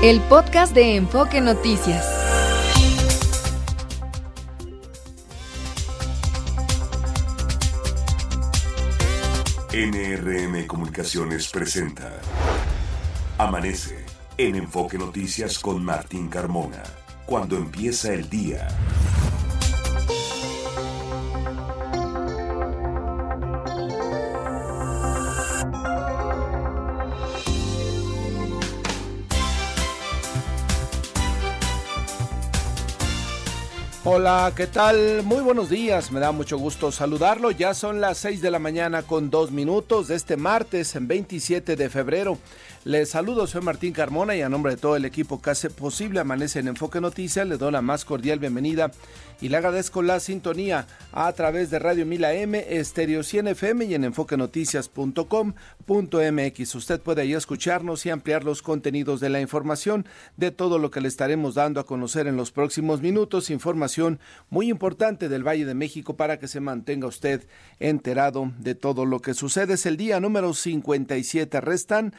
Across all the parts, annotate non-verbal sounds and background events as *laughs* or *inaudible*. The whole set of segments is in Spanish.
El podcast de Enfoque Noticias. NRM Comunicaciones presenta Amanece en Enfoque Noticias con Martín Carmona. Cuando empieza el día. Hola, ¿qué tal? Muy buenos días, me da mucho gusto saludarlo. Ya son las 6 de la mañana con dos minutos de este martes, en 27 de febrero. Les saludo, soy Martín Carmona y a nombre de todo el equipo que hace posible Amanece en Enfoque Noticias, le doy la más cordial bienvenida y le agradezco la sintonía a través de Radio Mila M, Estéreo 100 FM y en enfoquenoticias.com.mx. Usted puede ahí escucharnos y ampliar los contenidos de la información de todo lo que le estaremos dando a conocer en los próximos minutos. Información muy importante del Valle de México para que se mantenga usted enterado de todo lo que sucede. Es el día número 57. Restan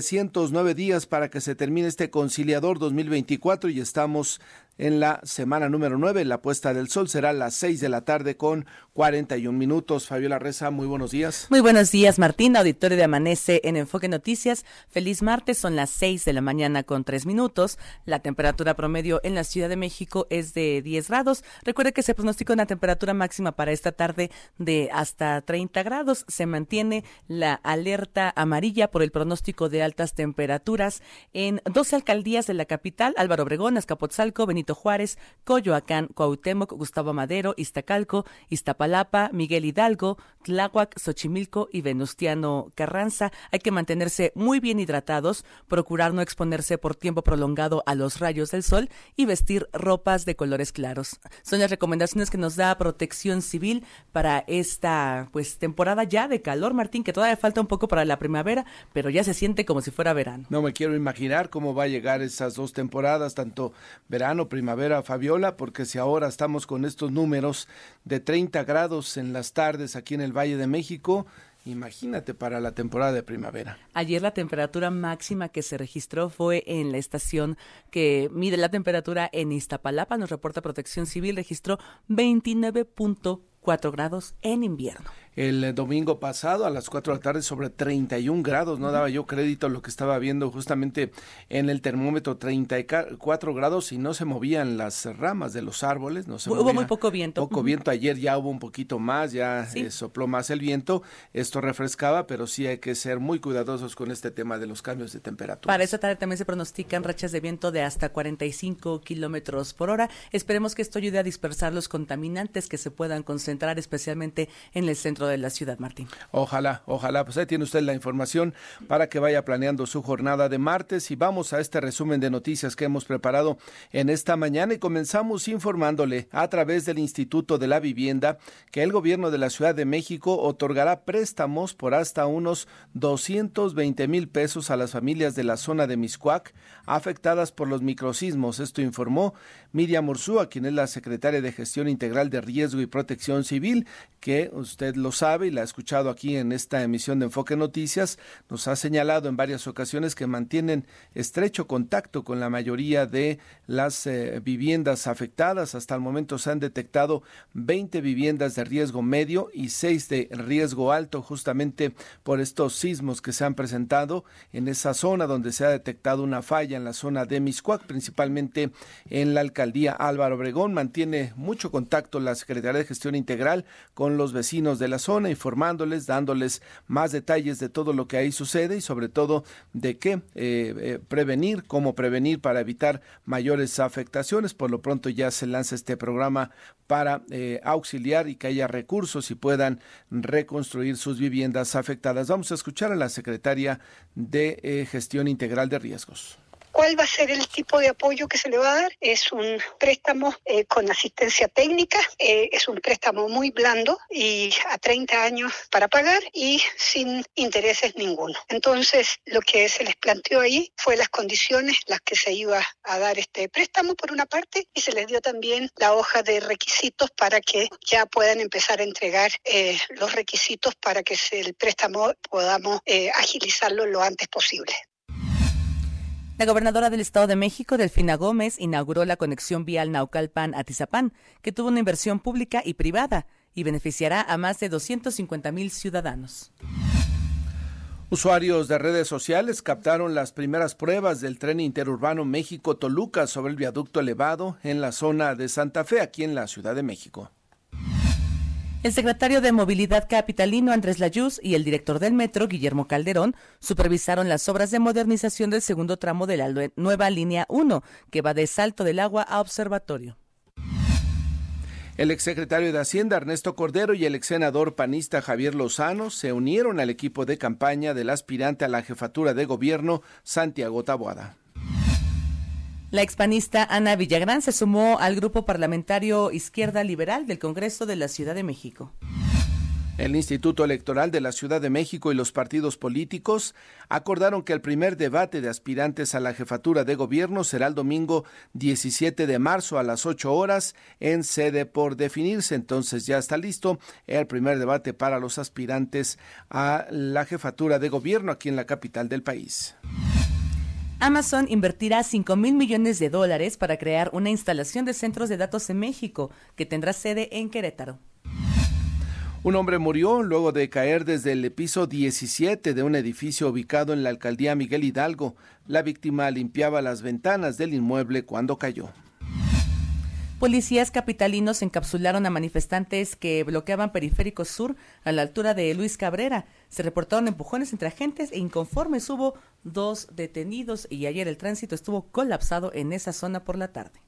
309 días para que se termine este conciliador 2024 y estamos en la semana número 9. La puesta del sol será a las 6 de la tarde con 41 minutos. Fabiola Reza, muy buenos días. Muy buenos días, Martín, auditorio de Amanece en Enfoque Noticias. Feliz martes, son las 6 de la mañana con 3 minutos. La temperatura promedio en la Ciudad de México es de 10 grados. Recuerde que se pronostica una temperatura máxima para esta tarde de hasta 30 grados. Se mantiene la alerta amarilla por el pronóstico de altas temperaturas en 12 alcaldías de la capital, Álvaro Obregón, Azcapotzalco, Benito Juárez, Coyoacán, Cuauhtémoc, Gustavo Madero, Iztacalco, Iztapalapa, Miguel Hidalgo, Tláhuac, Xochimilco y Venustiano Carranza. Hay que mantenerse muy bien hidratados, procurar no exponerse por tiempo prolongado a los rayos del sol y vestir ropas de colores claros. Son las recomendaciones que nos da Protección Civil para esta pues temporada ya de calor, Martín, que todavía falta un poco para la primavera, pero ya se siente como si fuera verano. No me quiero imaginar cómo va a llegar esas dos temporadas, tanto verano, primavera Fabiola, porque si ahora estamos con estos números de 30 grados en las tardes aquí en el Valle de México, Imagínate para la temporada de primavera. Ayer la temperatura máxima que se registró fue en la estación que mide la temperatura en Iztapalapa, nos reporta Protección Civil, registró 29.4 grados en invierno el domingo pasado a las 4 de la tarde sobre 31 grados. No daba yo crédito a lo que estaba viendo justamente en el termómetro 34 grados y no se movían las ramas de los árboles. No se hubo muy poco viento. Poco viento. Ayer ya hubo un poquito más, ya eh, sopló más el viento. Esto refrescaba, pero sí hay que ser muy cuidadosos con este tema de los cambios de temperatura. Para esta tarde también se pronostican rachas de viento de hasta 45 kilómetros por hora. Esperemos que esto ayude a dispersar los contaminantes que se puedan concentrar especialmente en el centro de la ciudad, Martín. Ojalá, ojalá, pues ahí tiene usted la información para que vaya planeando su jornada de martes y vamos a este resumen de noticias que hemos preparado en esta mañana y comenzamos informándole a través del Instituto de la Vivienda que el gobierno de la Ciudad de México otorgará préstamos por hasta unos 220 mil pesos a las familias de la zona de Miscuac afectadas por los microsismos. Esto informó Miriam Ursúa, quien es la secretaria de Gestión Integral de Riesgo y Protección Civil, que usted lo sabe y la ha escuchado aquí en esta emisión de Enfoque Noticias, nos ha señalado en varias ocasiones que mantienen estrecho contacto con la mayoría de las eh, viviendas afectadas. Hasta el momento se han detectado 20 viviendas de riesgo medio y 6 de riesgo alto, justamente por estos sismos que se han presentado en esa zona donde se ha detectado una falla en la zona de Miscuac, principalmente en la alcaldía Álvaro Obregón. Mantiene mucho contacto la Secretaría de Gestión Integral con los vecinos de la zona, informándoles, dándoles más detalles de todo lo que ahí sucede y sobre todo de qué eh, eh, prevenir, cómo prevenir para evitar mayores afectaciones. Por lo pronto ya se lanza este programa para eh, auxiliar y que haya recursos y puedan reconstruir sus viviendas afectadas. Vamos a escuchar a la secretaria de Gestión Integral de Riesgos. ¿Cuál va a ser el tipo de apoyo que se le va a dar? Es un préstamo eh, con asistencia técnica, eh, es un préstamo muy blando y a 30 años para pagar y sin intereses ninguno. Entonces, lo que se les planteó ahí fue las condiciones las que se iba a dar este préstamo por una parte y se les dio también la hoja de requisitos para que ya puedan empezar a entregar eh, los requisitos para que el préstamo podamos agilizarlo lo antes posible. La gobernadora del Estado de México, Delfina Gómez, inauguró la conexión vial Naucalpan-Atizapán, que tuvo una inversión pública y privada y beneficiará a más de 250 mil ciudadanos. Usuarios de redes sociales captaron las primeras pruebas del tren interurbano México-Toluca sobre el viaducto elevado en la zona de Santa Fe, aquí en la Ciudad de México. El secretario de Movilidad Capitalino Andrés Layuz y el director del metro Guillermo Calderón supervisaron las obras de modernización del segundo tramo de la nueva línea 1, que va de Salto del Agua a Observatorio. El exsecretario de Hacienda Ernesto Cordero y el exsenador panista Javier Lozano se unieron al equipo de campaña del aspirante a la jefatura de gobierno Santiago Taboada. La expanista Ana Villagrán se sumó al grupo parlamentario Izquierda Liberal del Congreso de la Ciudad de México. El Instituto Electoral de la Ciudad de México y los partidos políticos acordaron que el primer debate de aspirantes a la jefatura de gobierno será el domingo 17 de marzo a las 8 horas en sede por definirse. Entonces ya está listo el primer debate para los aspirantes a la jefatura de gobierno aquí en la capital del país. Amazon invertirá 5 mil millones de dólares para crear una instalación de centros de datos en México que tendrá sede en Querétaro. Un hombre murió luego de caer desde el piso 17 de un edificio ubicado en la alcaldía Miguel Hidalgo. La víctima limpiaba las ventanas del inmueble cuando cayó. Policías capitalinos encapsularon a manifestantes que bloqueaban Periférico Sur a la altura de Luis Cabrera. Se reportaron empujones entre agentes e inconformes hubo dos detenidos y ayer el tránsito estuvo colapsado en esa zona por la tarde.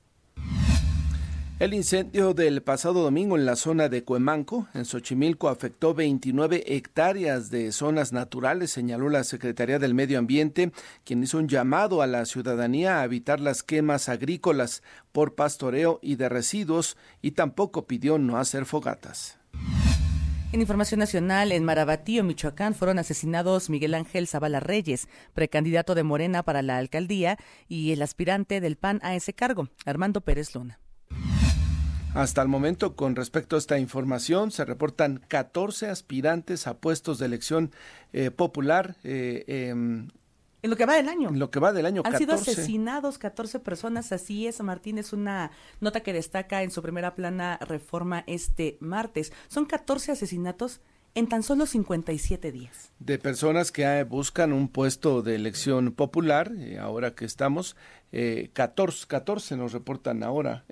El incendio del pasado domingo en la zona de Cuemanco, en Xochimilco, afectó 29 hectáreas de zonas naturales, señaló la Secretaría del Medio Ambiente, quien hizo un llamado a la ciudadanía a evitar las quemas agrícolas por pastoreo y de residuos y tampoco pidió no hacer fogatas. En información nacional, en Marabatío, Michoacán, fueron asesinados Miguel Ángel Zavala Reyes, precandidato de Morena para la alcaldía, y el aspirante del PAN a ese cargo, Armando Pérez Luna. Hasta el momento, con respecto a esta información, se reportan 14 aspirantes a puestos de elección eh, popular. Eh, em, en lo que va del año. En lo que va del año. Han sido asesinados 14 personas, así es, Martín, es una nota que destaca en su primera plana Reforma este martes. Son 14 asesinatos en tan solo 57 días. De personas que eh, buscan un puesto de elección popular, ahora que estamos, 14, 14 nos reportan ahora.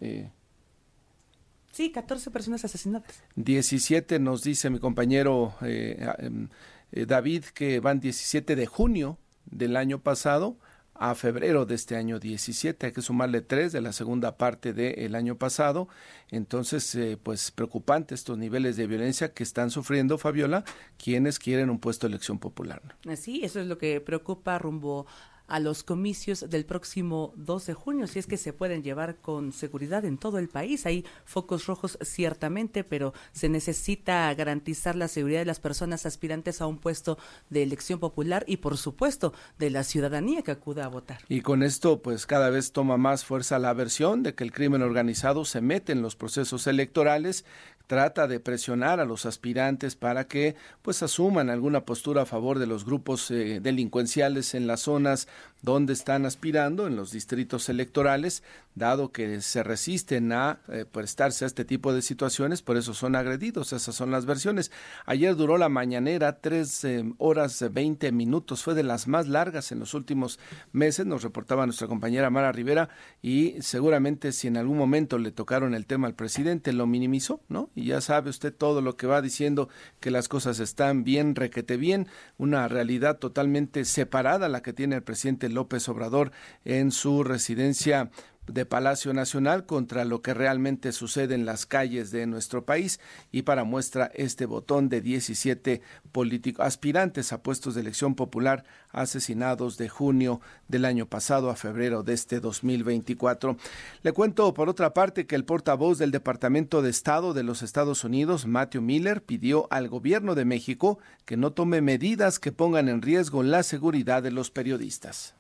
Sí, 14 personas asesinadas. 17 nos dice mi compañero eh, em, eh, David que van 17 de junio del año pasado a febrero de este año 17. Hay que sumarle tres de la segunda parte del año pasado. Entonces, eh, pues preocupante estos niveles de violencia que están sufriendo, Fabiola, quienes quieren un puesto de elección popular. Así, eso es lo que preocupa rumbo a los comicios del próximo 2 de junio, si es que se pueden llevar con seguridad en todo el país. Hay focos rojos ciertamente, pero se necesita garantizar la seguridad de las personas aspirantes a un puesto de elección popular y, por supuesto, de la ciudadanía que acuda a votar. Y con esto, pues cada vez toma más fuerza la versión de que el crimen organizado se mete en los procesos electorales, trata de presionar a los aspirantes para que pues asuman alguna postura a favor de los grupos eh, delincuenciales en las zonas donde están aspirando en los distritos electorales, dado que se resisten a eh, prestarse a este tipo de situaciones, por eso son agredidos, esas son las versiones. Ayer duró la mañanera tres eh, horas veinte minutos, fue de las más largas en los últimos meses, nos reportaba nuestra compañera Mara Rivera, y seguramente si en algún momento le tocaron el tema al presidente, lo minimizó, ¿no? Y ya sabe usted todo lo que va diciendo, que las cosas están bien, requete bien, una realidad totalmente separada la que tiene el presidente López Obrador en su residencia de Palacio Nacional contra lo que realmente sucede en las calles de nuestro país y para muestra este botón de 17 políticos aspirantes a puestos de elección popular asesinados de junio del año pasado a febrero de este 2024. Le cuento por otra parte que el portavoz del Departamento de Estado de los Estados Unidos, Matthew Miller, pidió al gobierno de México que no tome medidas que pongan en riesgo la seguridad de los periodistas.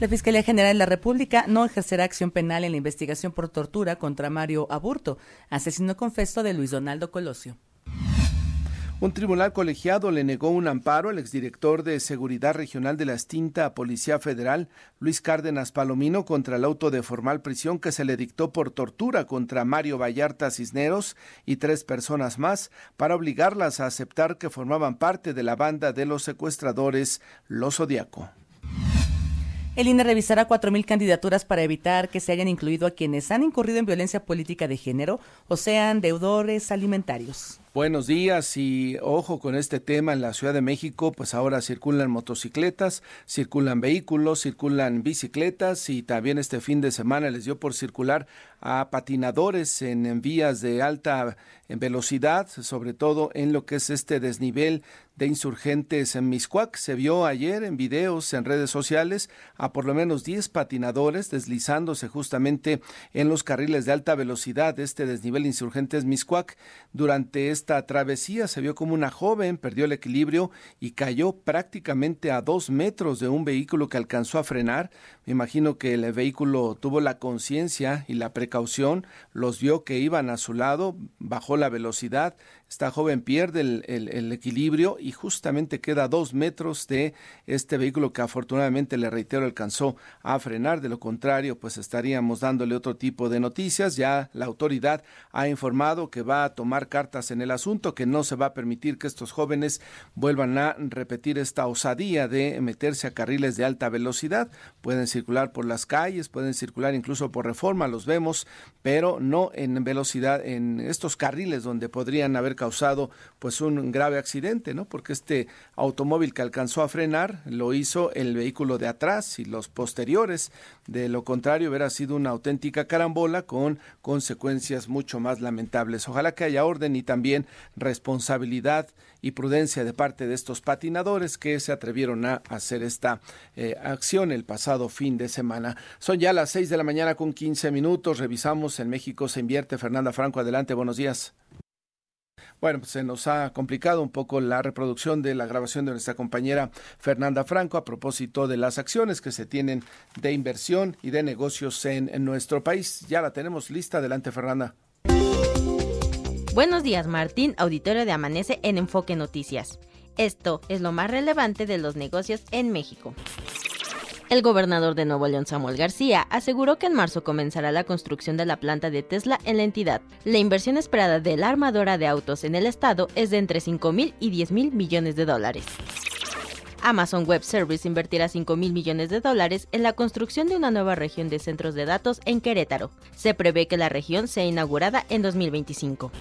La Fiscalía General de la República no ejercerá acción penal en la investigación por tortura contra Mario Aburto, asesino confeso de Luis Donaldo Colosio. Un tribunal colegiado le negó un amparo al exdirector de Seguridad Regional de la extinta Policía Federal, Luis Cárdenas Palomino, contra el auto de formal prisión que se le dictó por tortura contra Mario Vallarta Cisneros y tres personas más, para obligarlas a aceptar que formaban parte de la banda de los secuestradores Los Zodiaco. El INE revisará 4.000 candidaturas para evitar que se hayan incluido a quienes han incurrido en violencia política de género o sean deudores alimentarios. Buenos días y ojo con este tema en la Ciudad de México, pues ahora circulan motocicletas, circulan vehículos, circulan bicicletas y también este fin de semana les dio por circular a patinadores en, vías de alta velocidad, sobre todo en lo que es este desnivel de insurgentes en Miscuac. Se vio ayer en videos en redes sociales a por lo menos 10 patinadores deslizándose justamente en los carriles de alta velocidad de este desnivel de insurgentes Miscuac durante esta travesía se vio como una joven perdió el equilibrio y cayó prácticamente a dos metros de un vehículo que alcanzó a frenar. Me imagino que el vehículo tuvo la conciencia y la precaución, los vio que iban a su lado, bajó la velocidad, esta joven pierde el, equilibrio y justamente queda a dos metros de este vehículo que afortunadamente, le reitero, alcanzó a frenar. De lo contrario, pues estaríamos dándole otro tipo de noticias. Ya la autoridad ha informado que va a tomar cartas en el asunto, que no se va a permitir que estos jóvenes vuelvan a repetir esta osadía de meterse a carriles de alta velocidad. Pueden circular por las calles, pueden circular incluso por reforma, los vemos, pero no en velocidad en estos carriles donde podrían haber causado pues un grave accidente, ¿no? Porque este automóvil que alcanzó a frenar lo hizo el vehículo de atrás y los posteriores. De lo contrario, hubiera sido una auténtica carambola con consecuencias mucho más lamentables. Ojalá que haya orden y también responsabilidad y prudencia de parte de estos patinadores que se atrevieron a hacer esta eh, acción el pasado fin de semana. Son ya las seis de la mañana con quince minutos. Revisamos en México se invierte. Fernanda Franco, adelante, buenos días. Bueno, pues se nos ha complicado un poco la reproducción de la grabación de nuestra compañera Fernanda Franco a propósito de las acciones que se tienen de inversión y de negocios en, en nuestro país. Ya la tenemos lista. Adelante, Fernanda. Buenos días, Martín, auditorio de Amanece en Enfoque Noticias. Esto es lo más relevante de los negocios en México. El gobernador de Nuevo León, Samuel García, aseguró que en marzo comenzará la construcción de la planta de Tesla en la entidad. La inversión esperada de la armadora de autos en el estado es de entre 5 mil y 10 mil millones de dólares. Amazon Web Service invertirá 5 mil millones de dólares en la construcción de una nueva región de centros de datos en Querétaro. Se prevé que la región sea inaugurada en 2025.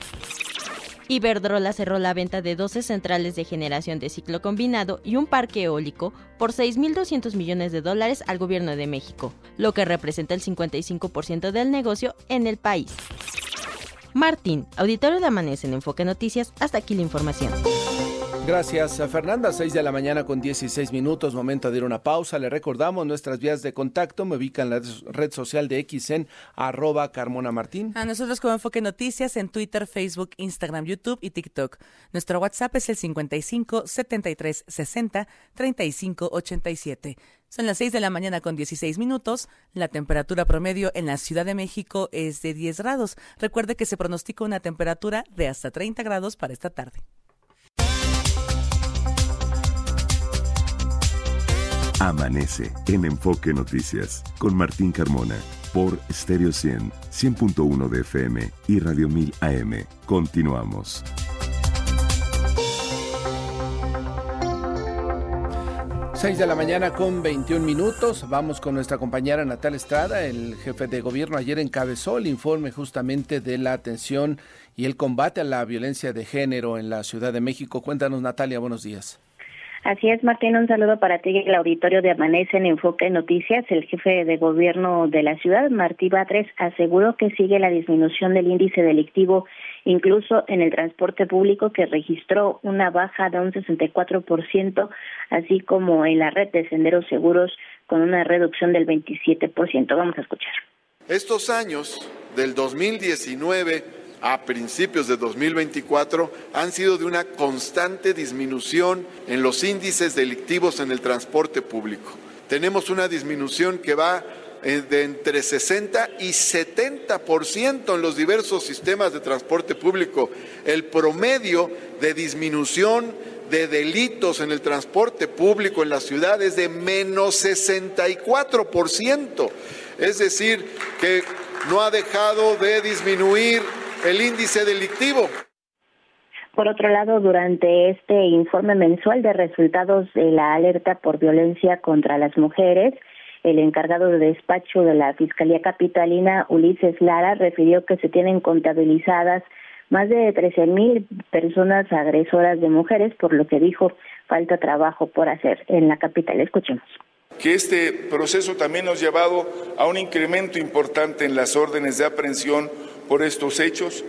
Iberdrola cerró la venta de 12 centrales de generación de ciclo combinado y un parque eólico por 6.200 millones de dólares al gobierno de México, lo que representa el 55% del negocio en el país. Martín, auditorio de Amanece en Enfoque Noticias, hasta aquí la información. Gracias, Fernanda. 6 de la mañana con 16 minutos, momento de ir a una pausa. Le recordamos nuestras vías de contacto. Me ubican en la red social de X en arroba Carmona Martín. A nosotros como Enfoque Noticias en Twitter, Facebook, Instagram, YouTube y TikTok. Nuestro WhatsApp es el 55 73 60 35 87. Son las 6 de la mañana con 16 minutos. La temperatura promedio en la Ciudad de México es de 10 grados. Recuerde que se pronostica una temperatura de hasta 30 grados para esta tarde. Amanece en Enfoque Noticias con Martín Carmona por Stereo 100, 100.1 de FM y Radio 1000 AM. Continuamos. Seis de la mañana con 21 minutos. Vamos con nuestra compañera Natal Estrada. El jefe de gobierno ayer encabezó el informe justamente de la atención y el combate a la violencia de género en la Ciudad de México. Cuéntanos, Natalia, buenos días. Así es, Martín, un saludo para ti y el auditorio de Amanece en Enfoque Noticias. El jefe de gobierno de la ciudad, Martí Batres, aseguró que sigue la disminución del índice delictivo, incluso en el transporte público, que registró una baja de un 64%, así como en la red de senderos seguros, con una reducción del 27%. Vamos a escuchar. Estos años, del 2019 a principios de 2024 han sido de una constante disminución en los índices delictivos en el transporte público. Tenemos una disminución que va eh, de entre 60 y 70% en los diversos sistemas de transporte público. El promedio de disminución de delitos en el transporte público en la ciudad es de menos 64%. Es decir, que no ha dejado de disminuir el índice delictivo. Por otro lado, durante este informe mensual de resultados de la alerta por violencia contra las mujeres, el encargado de despacho de la Fiscalía Capitalina, Ulises Lara, refirió que se tienen contabilizadas más de 13 mil personas agresoras de mujeres, por lo que dijo falta trabajo por hacer en la capital. Escuchemos que este proceso también nos ha llevado a un incremento importante en las órdenes de aprehensión por estos hechos,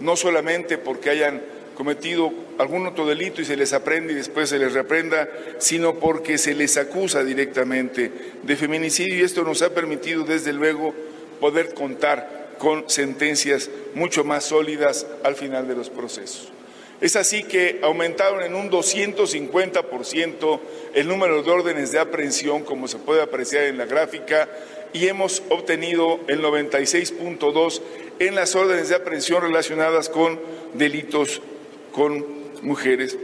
no solamente porque hayan cometido algún otro delito y se les aprende y después se les reprenda, sino porque se les acusa directamente de feminicidio y esto nos ha permitido desde luego poder contar con sentencias mucho más sólidas al final de los procesos. Es así que aumentaron en un 250% el número de órdenes de aprehensión, como se puede apreciar en la gráfica, y hemos obtenido el 96.2 en las órdenes de aprehensión relacionadas con delitos con mujeres.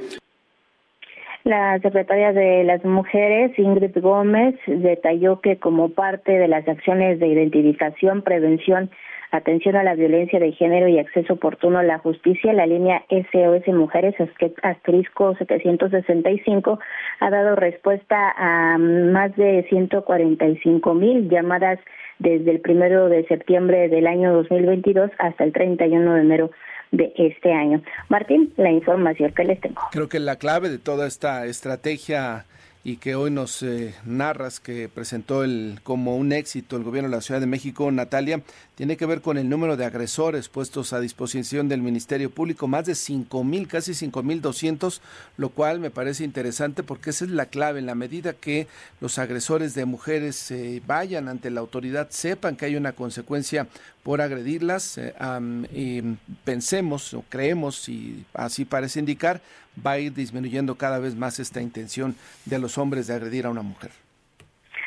La secretaria de las Mujeres, Ingrid Gómez, detalló que como parte de las acciones de identificación, prevención, atención a la violencia de género y acceso oportuno a la justicia, la línea SOS Mujeres asterisco 765 ha dado respuesta a más de 145 mil llamadas desde el primero de septiembre del año 2022 hasta el 31 de enero de este año. Martín, la información que les tengo. Creo que la clave de toda esta estrategia y que hoy nos eh, narras que presentó el, como un éxito el gobierno de la Ciudad de México, Natalia, tiene que ver con el número de agresores puestos a disposición del Ministerio Público, más de cinco mil, casi cinco mil doscientos, lo cual me parece interesante porque esa es la clave, en la medida que los agresores de mujeres eh, vayan ante la autoridad, sepan que hay una consecuencia por agredirlas eh, y pensemos o creemos, y así parece indicar, va a ir disminuyendo cada vez más esta intención de los hombres de agredir a una mujer.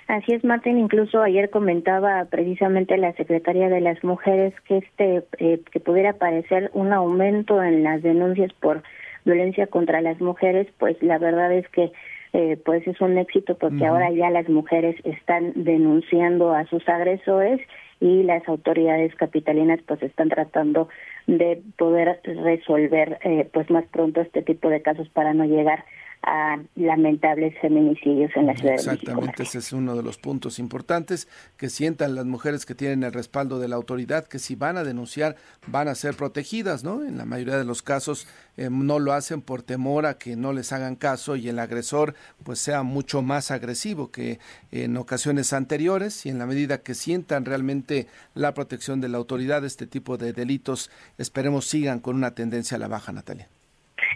Así es, Martín. Incluso ayer comentaba precisamente la secretaria de las mujeres que este eh, que pudiera parecer un aumento en las denuncias por violencia contra las mujeres, pues la verdad es que eh, pues es un éxito porque ahora ya las mujeres están denunciando a sus agresores y las autoridades capitalinas pues están tratando de poder resolver eh, pues más pronto este tipo de casos para no llegar a lamentables feminicidios en la ciudad. Exactamente, ese es uno de los puntos importantes, que sientan las mujeres que tienen el respaldo de la autoridad, que si van a denunciar van a ser protegidas, ¿no? En la mayoría de los casos eh, no lo hacen por temor a que no les hagan caso y el agresor pues sea mucho más agresivo que en ocasiones anteriores y en la medida que sientan realmente la protección de la autoridad, este tipo de delitos esperemos sigan con una tendencia a la baja, Natalia.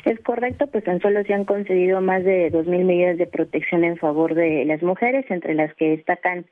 Es correcto, pues tan solo se han concedido más de dos mil medidas de protección en favor de las mujeres, entre las que destacan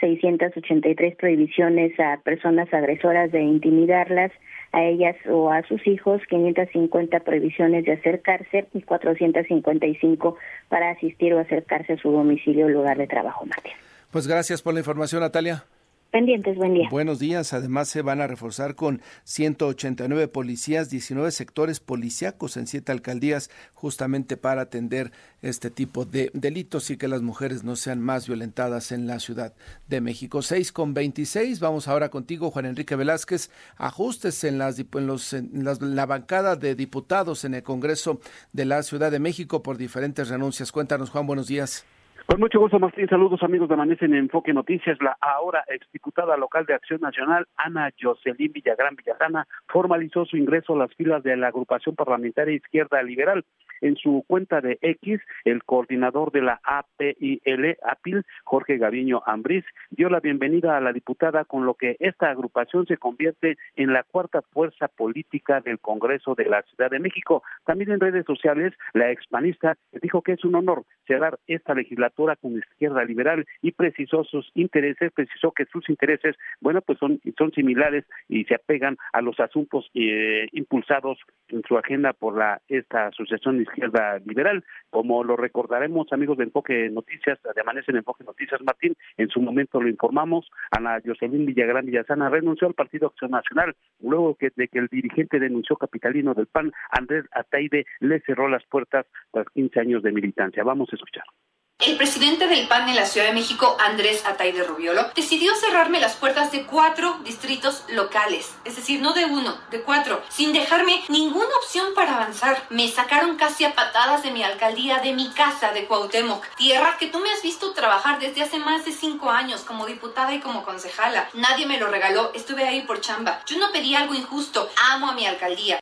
683 prohibiciones a personas agresoras de intimidarlas, a ellas o a sus hijos, 550 prohibiciones de acercarse y 455 para asistir o acercarse a su domicilio o lugar de trabajo, Matías. Pues gracias por la información, Natalia. Pendientes, buen día. Buenos días. Además, se van a reforzar con 189 policías, 19 sectores policíacos en siete alcaldías, justamente para atender este tipo de delitos y que las mujeres no sean más violentadas en la Ciudad de México. 6 con 26. Vamos ahora contigo, Juan Enrique Velázquez. Ajustes en, las, en, los, en la bancada de diputados en el Congreso de la Ciudad de México por diferentes renuncias. Cuéntanos, Juan, buenos días. Con mucho gusto, Martín. Saludos, amigos de Amanece en Enfoque Noticias. La ahora exdiputada local de Acción Nacional, Ana Jocelyn Villagrán Villajana, formalizó su ingreso a las filas de la agrupación parlamentaria Izquierda Liberal. En su cuenta de X, el coordinador de la APIL, APIL, Jorge Gaviño Ambriz, dio la bienvenida a la diputada, con lo que esta agrupación se convierte en la cuarta fuerza política del Congreso de la Ciudad de México. También en redes sociales, la expanista dijo que es un honor cerrar esta legislatura con izquierda liberal y precisó sus intereses, precisó que sus intereses, bueno, pues son, son similares y se apegan a los asuntos eh, impulsados en su agenda por la esta asociación Izquierda Liberal. Como lo recordaremos, amigos de Enfoque Noticias, de Amanece en Enfoque Noticias, Martín, en su momento lo informamos, Ana Jocelyn Villagrán Villasana renunció al Partido Acción Nacional, luego que, de que el dirigente denunció capitalino del PAN, Andrés Ataide, le cerró las puertas tras 15 años de militancia. Vamos a escuchar. El presidente del PAN en la Ciudad de México, Andrés Ataide Rubiolo, decidió cerrarme las puertas de cuatro distritos locales, es decir, no de uno, de cuatro, sin dejarme ninguna opción para avanzar. Me sacaron casi a patadas de mi alcaldía, de mi casa de Cuauhtémoc, tierra que tú me has visto trabajar desde hace más de cinco años como diputada y como concejala. Nadie me lo regaló, estuve ahí por chamba. Yo no pedí algo injusto, amo a mi alcaldía.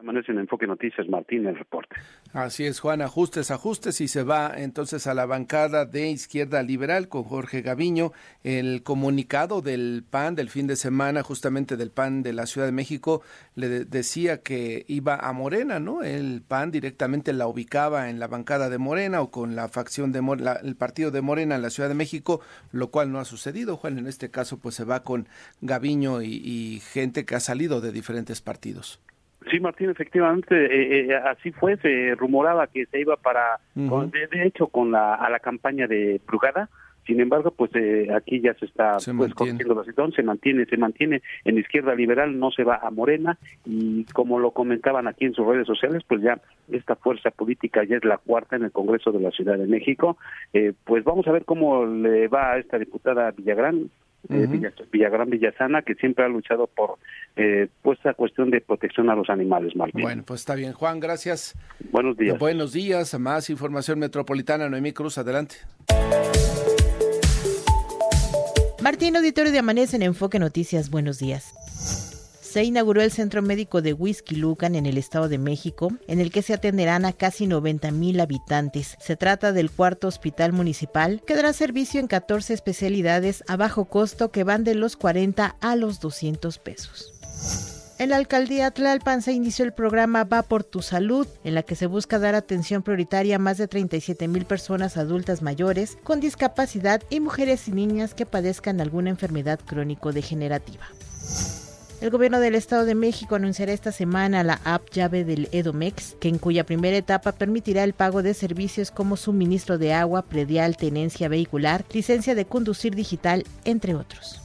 Amanece en Enfoque Noticias, Martín, el reporte. Así es, Juan, ajustes, ajustes y se va entonces a la bancada de Izquierda Liberal con Jorge Gaviño. El comunicado del PAN del fin de semana, justamente del PAN de la Ciudad de México, le decía que iba a Morena, ¿no? El PAN directamente la ubicaba en la bancada de Morena o con la facción de el partido de Morena en la Ciudad de México, lo cual no ha sucedido, Juan. En este caso, pues se va con Gaviño y gente que ha salido de diferentes partidos. Sí, Martín, efectivamente, eh, eh, así fue, se rumoraba que se iba para, de, hecho, con la, a la campaña de Brugada, sin embargo, pues eh, aquí ya se está pues, corrigiendo la situación, se mantiene, se mantiene en izquierda liberal, no se va a Morena. Y como lo comentaban aquí en sus redes sociales, pues ya esta fuerza política ya es la cuarta en el Congreso de la Ciudad de México. pues vamos a ver cómo le va a esta diputada Villagrán, eh, Villagrán Villasana, que siempre ha luchado por eh, pues esta cuestión de protección a los animales, Martín. Bueno, pues está bien. Juan, gracias. Buenos días. Buenos días. Más información metropolitana, Noemí Cruz, adelante. Martín, auditorio de Amanece en Enfoque Noticias, buenos días se inauguró el Centro Médico de Whisky Lucan en el Estado de México, en el que se atenderán a casi 90 mil habitantes. Se trata del cuarto hospital municipal que dará servicio en 14 especialidades a bajo costo que van de los 40 a los 200 pesos. En la alcaldía Tlalpan se inició el programa Va por tu salud, en la que se busca dar atención prioritaria a más de 37 mil personas adultas mayores con discapacidad y mujeres y niñas que padezcan alguna enfermedad crónico-degenerativa. El gobierno del Estado de México anunciará esta semana la app llave del Edomex, que en cuya primera etapa permitirá el pago de servicios como suministro de agua, predial, tenencia vehicular, licencia de conducir digital, entre otros.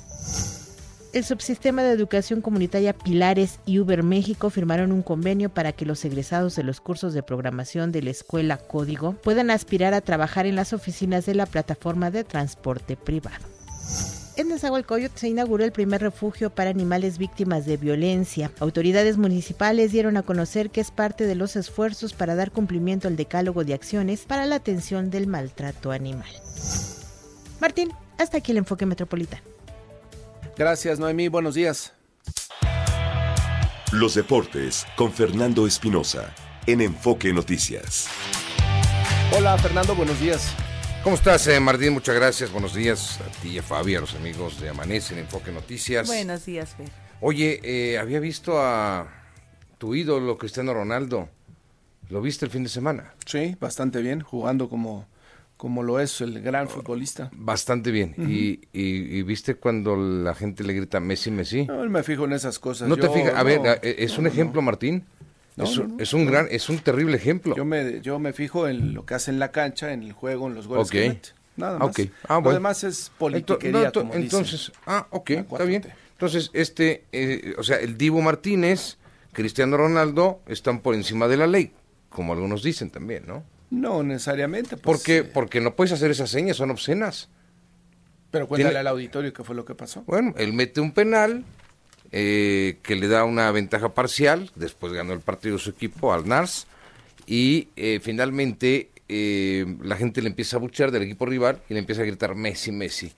El subsistema de educación comunitaria Pilares y Uber México firmaron un convenio para que los egresados de los cursos de programación de la escuela Código puedan aspirar a trabajar en las oficinas de la plataforma de transporte privado. En Nezahualcóyotl se inauguró el primer refugio para animales víctimas de violencia. Autoridades municipales dieron a conocer que es parte de los esfuerzos para dar cumplimiento al decálogo de acciones para la atención del maltrato animal. Martín, hasta aquí el enfoque metropolitano. Gracias, Noemí. Buenos días. Los deportes con Fernando Espinosa en Enfoque Noticias. Hola, Fernando. Buenos días. ¿Cómo estás, eh, Martín? Muchas gracias. Buenos días a ti, a Fabi, a los amigos de Amanece en Enfoque Noticias. Buenos días, Fer. Oye, eh, había visto a tu ídolo, Cristiano Ronaldo. ¿Lo viste el fin de semana? Sí, bastante bien, jugando como, como lo es el gran futbolista. Bastante bien. y, viste cuando la gente le grita Messi, Messi? No, me fijo en esas cosas. No te fijas. A ver, eh, es un ejemplo, Martín es, un gran, es un terrible ejemplo. Yo me, yo me fijo en lo que hace en la cancha, en el juego, en los goles que mete. Nada más. Ah, lo demás es politiquería, Entonces, ah, ok, está bien. Entonces, este, eh, o sea, el Divo Martínez, Cristiano Ronaldo están por encima de la ley, como algunos dicen también, ¿no? No necesariamente. Pues, ¿Por qué? Porque no puedes hacer esas señas, son obscenas. Pero cuéntale al auditorio qué fue lo que pasó. Bueno, él mete un penal, eh, que le da una ventaja parcial, después ganó el partido su equipo al NARS, y eh, finalmente eh, la gente le empieza a buchar del equipo rival y le empieza a gritar Messi, Messi.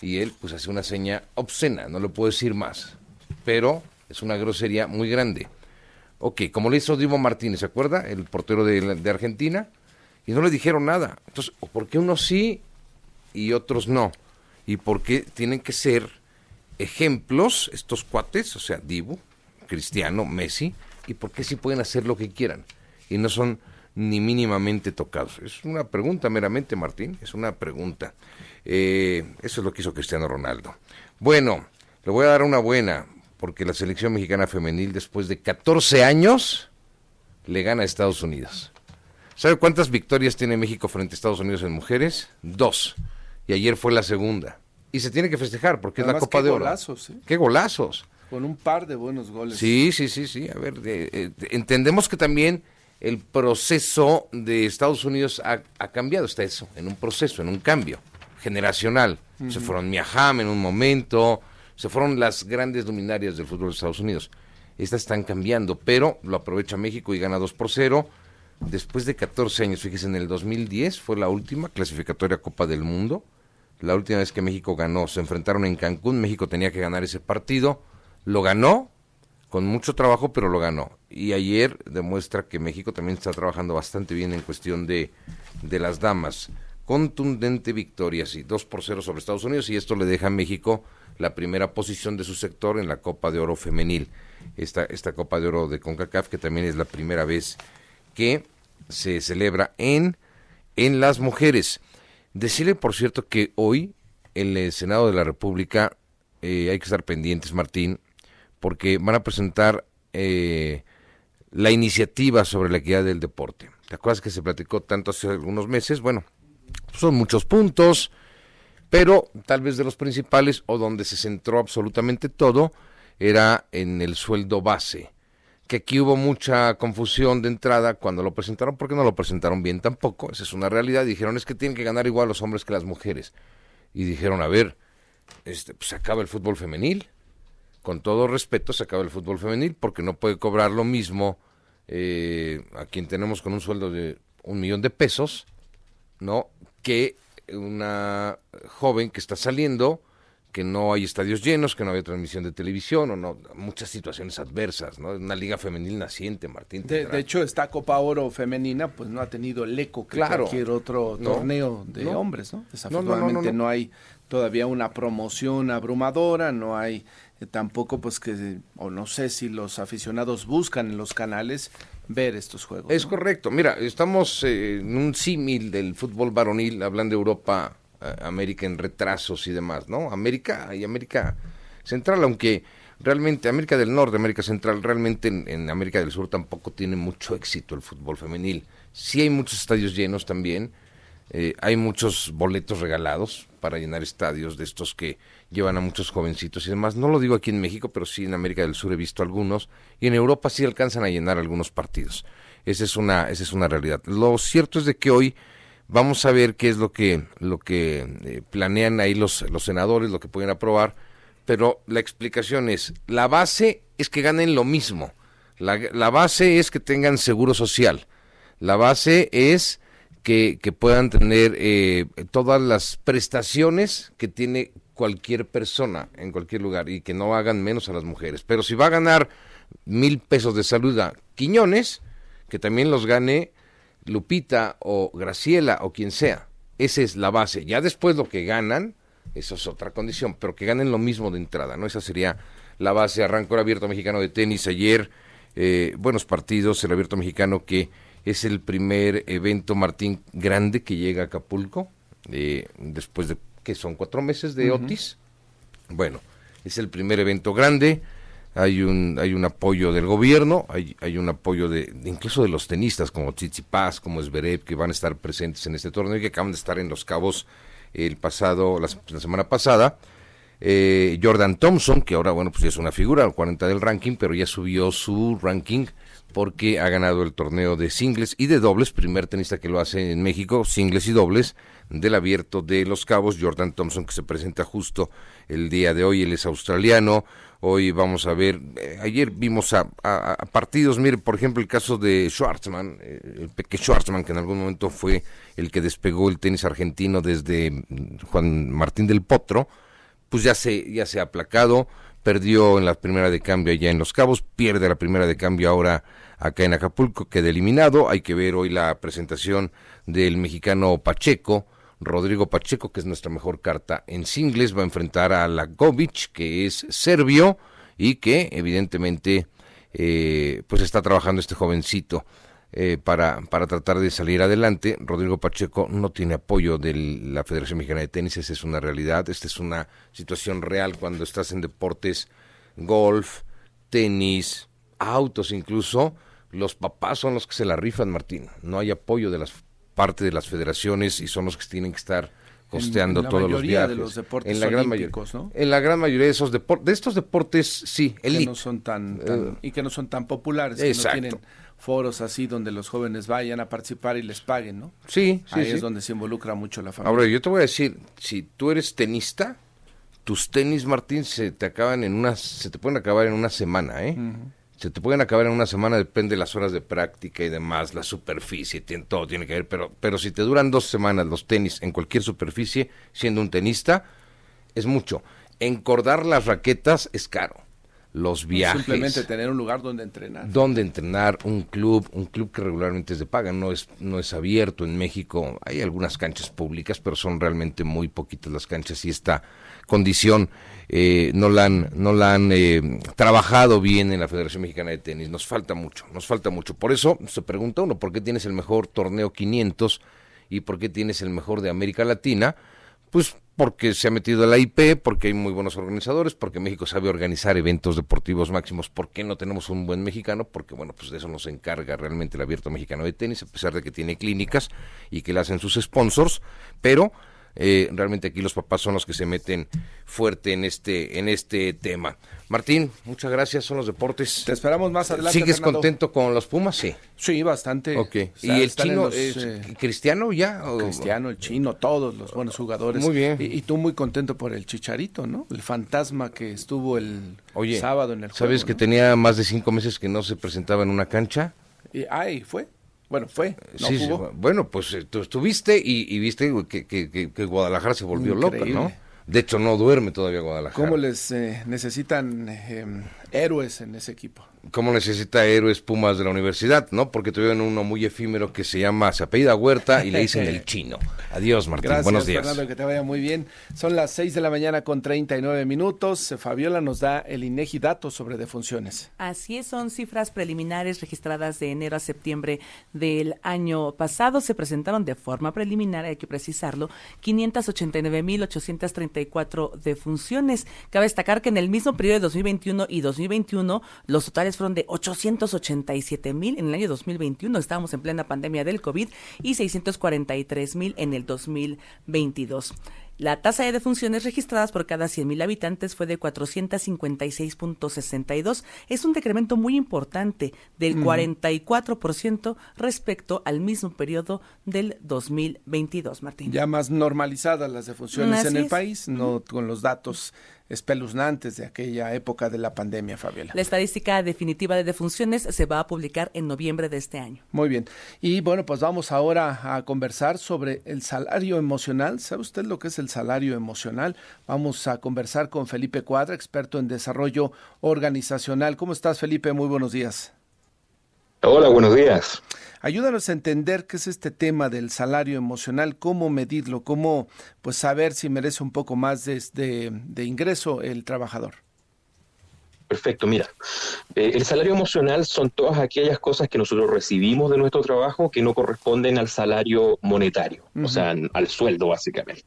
Y él pues hace una seña obscena, no le puedo decir más, pero es una grosería muy grande. Ok, como le hizo Divo Martínez, ¿se acuerda? El portero de, de Argentina, y no le dijeron nada. Entonces, ¿por qué unos sí y otros no? ¿Y por qué tienen que ser ejemplos, estos cuates, o sea, Dibu, Cristiano, Messi, y por qué sí pueden hacer lo que quieran y no son ni mínimamente tocados. Es una pregunta meramente, Martín, es una pregunta. Eh, eso es lo que hizo Cristiano Ronaldo. Bueno, le voy a dar una buena, porque la selección mexicana femenil, después de 14 años, le gana a Estados Unidos. ¿Sabe cuántas victorias tiene México frente a Estados Unidos en mujeres? Dos. Y ayer fue la segunda. Y se tiene que festejar porque es la Copa de Oro. golazos, ¿eh? ¡Qué golazos! Con un par de buenos goles. Sí, sí, sí, sí. A ver, eh, entendemos que también el proceso de Estados Unidos ha, cambiado, está eso, en un proceso, en un cambio generacional. Se fueron Miaham en un momento, se fueron las grandes luminarias del fútbol de Estados Unidos. Estas están cambiando, pero lo aprovecha México y gana 2 por 0. Después de 14 años, fíjese, en el 2010 fue la última clasificatoria Copa del Mundo. La última vez que México ganó, se enfrentaron en Cancún, México tenía que ganar ese partido, lo ganó, con mucho trabajo, pero lo ganó. Y ayer demuestra que México también está trabajando bastante bien en cuestión de, de las damas. Contundente victoria, sí, 2 por 0 sobre Estados Unidos y esto le deja a México la primera posición de su sector en la Copa de Oro femenil. Esta, esta Copa de Oro de CONCACAF que también es la primera vez que se celebra en, en las mujeres. Decirle, por cierto, que hoy en el Senado de la República eh, hay que estar pendientes, Martín, porque van a presentar eh, la iniciativa sobre la equidad del deporte. ¿Te acuerdas que se platicó tanto hace algunos meses? Bueno, son muchos puntos, pero tal vez de los principales o donde se centró absolutamente todo era en el sueldo base que aquí hubo mucha confusión de entrada cuando lo presentaron, porque no lo presentaron bien tampoco, esa es una realidad, dijeron es que tienen que ganar igual los hombres que las mujeres. Y dijeron, a ver, este, pues se acaba el fútbol femenil, con todo respeto se acaba el fútbol femenil, porque no puede cobrar lo mismo eh, a quien tenemos con un sueldo de un millón de pesos, ¿no? Que una joven que está saliendo que no hay estadios llenos, que no había transmisión de televisión, o no, muchas situaciones adversas, ¿no? Una liga femenil naciente, Martín. De, hecho, esta Copa Oro femenina, pues no ha tenido el eco que cualquier otro torneo de hombres, ¿no? Desafortunadamente no, hay todavía una promoción abrumadora, no hay eh, tampoco, pues que, o no sé si los aficionados buscan en los canales ver estos juegos. Es correcto. Mira, estamos eh, en un símil del fútbol varonil, hablando de Europa América en retrasos y demás, ¿no? América y América Central, aunque realmente América del Norte, América Central, realmente en, América del Sur tampoco tiene mucho éxito el fútbol femenil. Sí hay muchos estadios llenos también, eh, hay muchos boletos regalados para llenar estadios de estos que llevan a muchos jovencitos y demás. No lo digo aquí en México, pero sí en América del Sur he visto algunos y en Europa sí alcanzan a llenar algunos partidos. Esa es una, esa es una realidad. Lo cierto es de que hoy Vamos a ver qué es lo que, lo que eh, planean ahí los, los senadores, lo que pueden aprobar, pero la explicación es, la base es que ganen lo mismo, la, la base es que tengan seguro social, la base es que, que puedan tener eh, todas las prestaciones que tiene cualquier persona en cualquier lugar y que no hagan menos a las mujeres. Pero si va a ganar mil pesos de salud a Quiñones, que también los gane Lupita o Graciela o quien sea. Esa es la base. Ya después lo que ganan, eso es otra condición, pero que ganen lo mismo de entrada, ¿no? Esa sería la base. Arrancó el Abierto Mexicano de Tenis ayer. Eh, buenos partidos, el Abierto Mexicano que es el primer evento, Martín, grande que llega a Acapulco, eh, después de, que son cuatro meses de Otis. Bueno, es el primer evento grande hay un hay un apoyo del gobierno, hay, hay un apoyo de, incluso de los tenistas como Paz, como Zverev, que van a estar presentes en este torneo y que acaban de estar en Los Cabos el pasado la, semana pasada. Eh, Jordan Thompson, que ahora bueno pues ya es una figura, al 40 del ranking, pero ya subió su ranking porque ha ganado el torneo de singles y de dobles, primer tenista que lo hace en México, singles y dobles del abierto de Los Cabos, Jordan Thompson que se presenta justo el día de hoy, él es australiano, Hoy vamos a ver, eh, ayer vimos a, partidos, mire, por ejemplo, el caso de Schwartzman, eh, el pequeño Schwartzman, que en algún momento fue el que despegó el tenis argentino desde mm, Juan Martín del Potro, pues ya se, ya se ha aplacado, perdió en la primera de cambio allá en Los Cabos, pierde la primera de cambio ahora acá en Acapulco, queda eliminado. Hay que ver hoy la presentación del mexicano Pacheco, Rodrigo Pacheco, que es nuestra mejor carta en singles, va a enfrentar a Lagovic, que es serbio y que evidentemente eh, pues está trabajando este jovencito eh, para, para tratar de salir adelante. Rodrigo Pacheco no tiene apoyo de la Federación Mexicana de Tenis, esa es una realidad, esta es una situación real cuando estás en deportes, golf, tenis, autos incluso, los papás son los que se la rifan, Martín. No hay apoyo de las parte de las federaciones y son los que tienen que estar costeando todos los viajes. De los deportes en la gran mayoría, ¿no? En la gran mayoría de esos deportes, de estos deportes, sí, que no son tan, eh, y que no son tan populares, que no tienen foros así donde los jóvenes vayan a participar y les paguen, ¿no? Sí, sí Ahí es donde se involucra mucho la familia. Ahora, yo te voy a decir, si tú eres tenista, tus tenis, Martín, se te acaban en unas, se te pueden acabar en una semana, ¿eh? Se te pueden acabar en una semana, depende de las horas de práctica y demás, la superficie, todo tiene que ver, pero, pero si te duran dos semanas los tenis en cualquier superficie, siendo un tenista, es mucho. Encordar las raquetas es caro. Los viajes. Simplemente tener un lugar donde entrenar. Donde entrenar, un club, un club que regularmente es de paga, no es, no es abierto en México. Hay algunas canchas públicas, pero son realmente muy poquitas las canchas y esta condición eh, no la han, no la han eh, trabajado bien en la Federación Mexicana de Tenis. Nos falta mucho, nos falta mucho. Por eso se pregunta uno, ¿por qué tienes el mejor torneo 500 y por qué tienes el mejor de América Latina? Pues porque se ha metido la IP, porque hay muy buenos organizadores, porque México sabe organizar eventos deportivos máximos. ¿Por qué no tenemos un buen mexicano? Porque, bueno, pues de eso nos encarga realmente el Abierto Mexicano de Tenis, a pesar de que tiene clínicas y que le hacen sus sponsors, pero eh, realmente aquí los papás son los que se meten fuerte en este, en este tema. Martín, muchas gracias, son los deportes. Te esperamos más adelante. ¿Sigues contento con los Pumas? Sí. Sí, bastante. Ok. ¿Y el chino es eh, cristiano ya? Cristiano, el chino, todos los buenos jugadores. Muy bien. Y, tú muy contento por el Chicharito, ¿no? El fantasma que estuvo el sábado en el juego, ¿Sabes que tenía más de cinco meses que no se presentaba en una cancha? Y, ay, fue. Bueno, fue. No sí, bueno, pues eh, tú estuviste y, viste que, que, Guadalajara se volvió loca, ¿no? De hecho, no duerme todavía Guadalajara. ¿Cómo les eh, necesitan eh, héroes en ese equipo? Cómo necesita héroes Pumas de la universidad, ¿no? Porque tuvieron uno muy efímero que se llama, se apellida Huerta y le dicen el *laughs* chino. Adiós, Martín. Buenos días. Fernando, que te vaya muy bien. Son las 6 de la mañana con 39 minutos. Fabiola nos da el INEGI datos sobre defunciones. Así es, son cifras preliminares registradas de enero a septiembre del año pasado. Se presentaron de forma preliminar, hay que precisarlo, 589.834 defunciones. Cabe destacar que en el mismo periodo de 2021 y 2021 los totales fueron de 887 mil en el año 2021, estábamos en plena pandemia del COVID, y 643 mil en el 2022. La tasa de defunciones registradas por cada 100.000 habitantes fue de 456.62. Es un decremento muy importante del 44% respecto al mismo periodo del 2022, Martín. Ya más normalizadas las defunciones en el país, no con los datos espeluznantes de aquella época de la pandemia, Fabiola. La estadística definitiva de defunciones se va a publicar en noviembre de este año. Muy bien. Y bueno, pues vamos ahora a conversar sobre el salario emocional. ¿Sabe usted lo que es el salario emocional? Vamos a conversar con Felipe Cuadra, experto en desarrollo organizacional. ¿Cómo estás, Felipe? Muy buenos días. Hola, buenos días. Ayúdanos a entender qué es este tema del salario emocional, cómo medirlo, cómo pues saber si merece un poco más de, de, ingreso el trabajador. Perfecto, mira, eh, el salario emocional son todas aquellas cosas que nosotros recibimos de nuestro trabajo que no corresponden al salario monetario, o sea, al sueldo básicamente.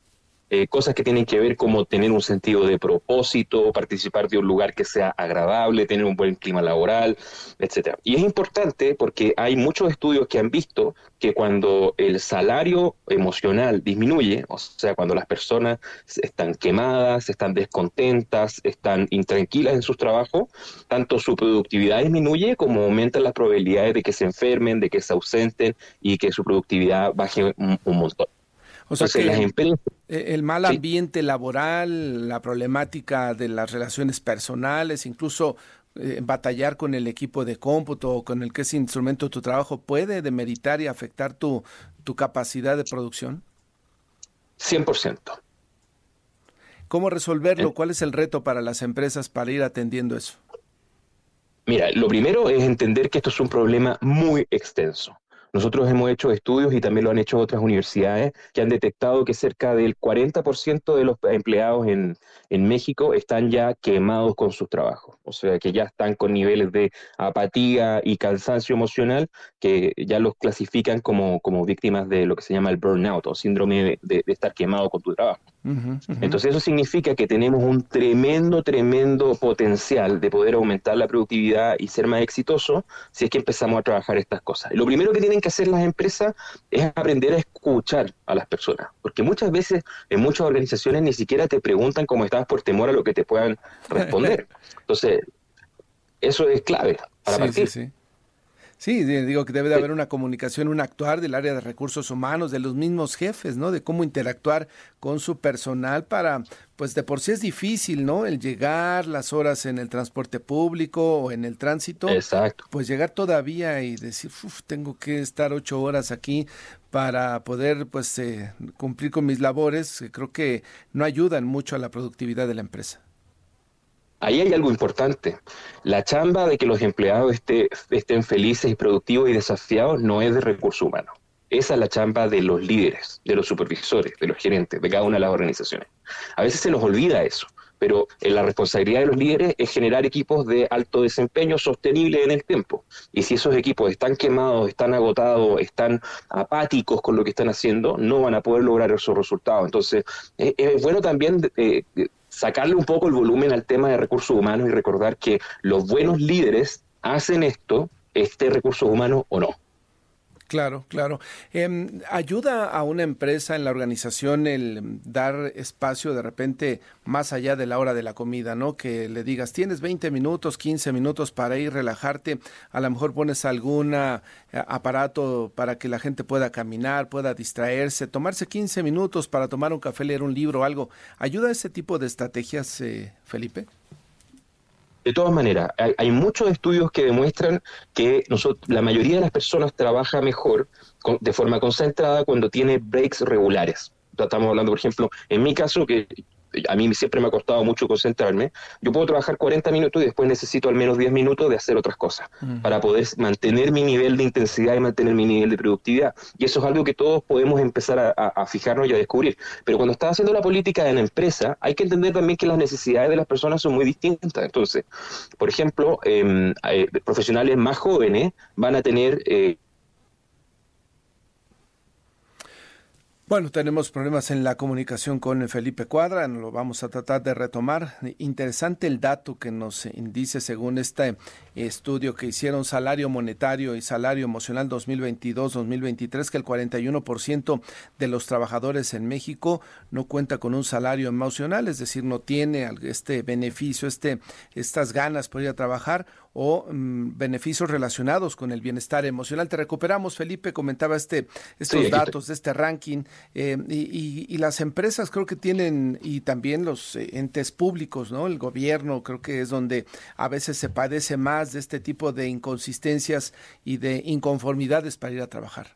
Eh, cosas que tienen que ver como tener un sentido de propósito, participar de un lugar que sea agradable, tener un buen clima laboral, etcétera. Y es importante porque hay muchos estudios que han visto que cuando el salario emocional disminuye, o sea, cuando las personas están quemadas, están descontentas, están intranquilas en sus trabajos, tanto su productividad disminuye como aumentan las probabilidades de que se enfermen, de que se ausenten y que su productividad baje un montón. O sea que e, el mal ambiente laboral, la problemática de las relaciones personales, incluso eh, batallar con el equipo de cómputo o con el que es instrumento de tu trabajo, ¿puede demeritar y afectar tu, tu capacidad de producción? 100%. ¿Cómo resolverlo? ¿Cuál es el reto para las empresas para ir atendiendo eso? Mira, lo primero es entender que esto es un problema muy extenso. Nosotros hemos hecho estudios y también lo han hecho otras universidades que han detectado que cerca del 40% de los empleados en, México están ya quemados con sus trabajos, o sea que ya están con niveles de apatía y cansancio emocional que ya los clasifican como, como víctimas de lo que se llama el burnout o síndrome de, estar quemado con tu trabajo. Entonces eso significa que tenemos un tremendo, tremendo potencial de poder aumentar la productividad y ser más exitoso si es que empezamos a trabajar estas cosas. Lo primero que tienen que hacer las empresas es aprender a escuchar a las personas, porque muchas veces en muchas organizaciones ni siquiera te preguntan cómo estás por temor a lo que te puedan responder. *laughs* Entonces, eso es clave para partir. Sí, sí. Sí, digo que debe de haber una comunicación, un actuar del área de recursos humanos, de los mismos jefes, ¿no? De cómo interactuar con su personal para, pues de por sí es difícil, ¿no? El llegar, las horas en el transporte público o en el tránsito. Exacto. Pues llegar todavía y decir, Uf, tengo que estar ocho horas aquí para poder, pues, eh, cumplir con mis labores, creo que no ayudan mucho a la productividad de la empresa. Ahí hay algo importante. La chamba de que los empleados estén felices y productivos y desafiados no es de recursos humanos. Esa es la chamba de los líderes, de los supervisores, de los gerentes, de cada una de las organizaciones. A veces se nos olvida eso, pero eh, la responsabilidad de los líderes es generar equipos de alto desempeño sostenible en el tiempo. Y si esos equipos están quemados, están agotados, están apáticos con lo que están haciendo, no van a poder lograr esos resultados. Entonces, eh, es bueno también eh, sacarle un poco el volumen al tema de recursos humanos y recordar que los buenos líderes hacen esto, este recurso humano o no. Claro, claro. Eh, ¿Ayuda a una empresa en la organización el dar espacio de repente más allá de la hora de la comida, ¿no? Que le digas, tienes 20 minutos, 15 minutos para ir, relajarte, a lo mejor pones algún eh, aparato para que la gente pueda caminar, pueda distraerse, tomarse 15 minutos para tomar un café, leer un libro algo. ¿Ayuda ese tipo de estrategias, eh, Felipe? De todas maneras, hay, muchos estudios que demuestran que nosotros, la mayoría de las personas trabaja mejor de forma concentrada cuando tiene breaks regulares. Estamos hablando, por ejemplo, en mi caso, que a mí siempre me ha costado mucho concentrarme, yo puedo trabajar 40 minutos y después necesito al menos 10 minutos de hacer otras cosas mm. para poder mantener mi nivel de intensidad y mantener mi nivel de productividad. Y eso es algo que todos podemos empezar a, fijarnos y a descubrir. Pero cuando estás haciendo la política en la empresa, hay que entender también que las necesidades de las personas son muy distintas. Entonces, por ejemplo, em, eh, profesionales más jóvenes van a tener... Eh, Bueno, tenemos problemas en la comunicación con Felipe Cuadra, lo vamos a tratar de retomar. Interesante el dato que nos dice según este estudio que hicieron salario monetario y salario emocional 2022-2023 que el 41% de los trabajadores en México no cuenta con un salario emocional, es decir, no tiene este beneficio, este estas ganas por ir a trabajar o mm, beneficios relacionados con el bienestar emocional. Te recuperamos, Felipe, comentaba este estos datos de este ranking eh, y, y, las empresas creo que tienen y también los eh, entes públicos, ¿no? El gobierno creo que es donde a veces se padece más de este tipo de inconsistencias y de inconformidades para ir a trabajar.